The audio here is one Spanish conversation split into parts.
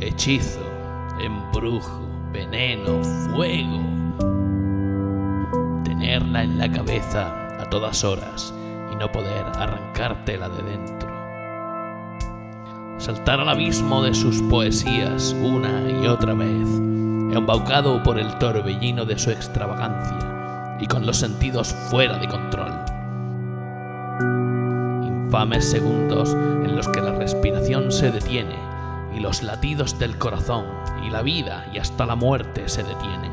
hechizo, embrujo, veneno, fuego. Tenerla en la cabeza a todas horas y no poder arrancártela de dentro. Saltar al abismo de sus poesías una y otra vez, embaucado por el torbellino de su extravagancia y con los sentidos fuera de control. Infames segundos en los que la respiración se detiene y los latidos del corazón y la vida y hasta la muerte se detienen.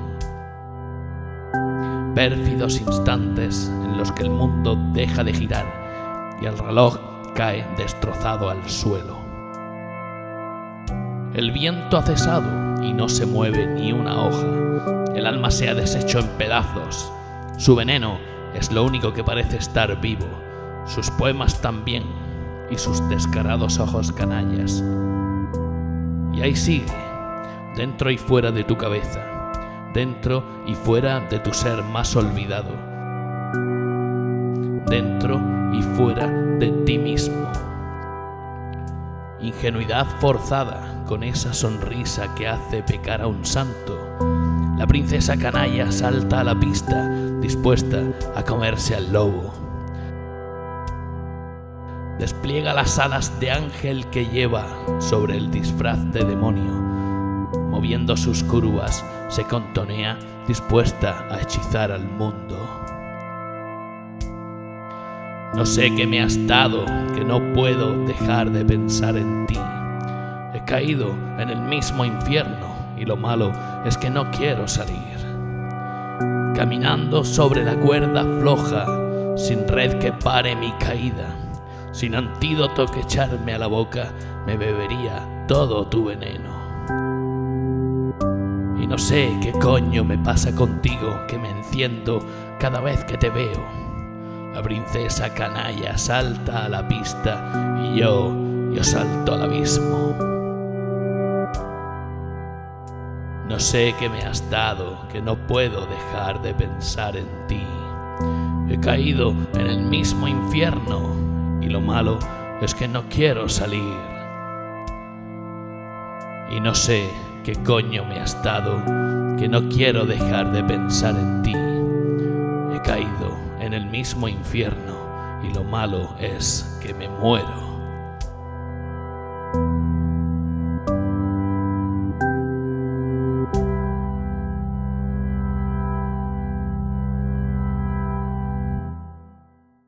Pérfidos instantes en los que el mundo deja de girar y el reloj cae destrozado al suelo. El viento ha cesado y no se mueve ni una hoja. El alma se ha deshecho en pedazos. Su veneno es lo único que parece estar vivo. Sus poemas también y sus descarados ojos canallas. Y ahí sigue, dentro y fuera de tu cabeza, dentro y fuera de tu ser más olvidado, dentro y fuera de ti mismo. Ingenuidad forzada con esa sonrisa que hace pecar a un santo. La princesa canalla salta a la pista, dispuesta a comerse al lobo. Despliega las alas de ángel que lleva sobre el disfraz de demonio. Moviendo sus curvas, se contonea dispuesta a hechizar al mundo. No sé qué me has dado, que no puedo dejar de pensar en ti. He caído en el mismo infierno y lo malo es que no quiero salir. Caminando sobre la cuerda floja, sin red que pare mi caída, sin antídoto que echarme a la boca, me bebería todo tu veneno. Y no sé qué coño me pasa contigo, que me enciendo cada vez que te veo. La princesa canalla salta a la pista y yo, yo salto al abismo. No sé qué me has dado, que no puedo dejar de pensar en ti. He caído en el mismo infierno y lo malo es que no quiero salir. Y no sé qué coño me has dado, que no quiero dejar de pensar en ti. He caído en el mismo infierno y lo malo es que me muero.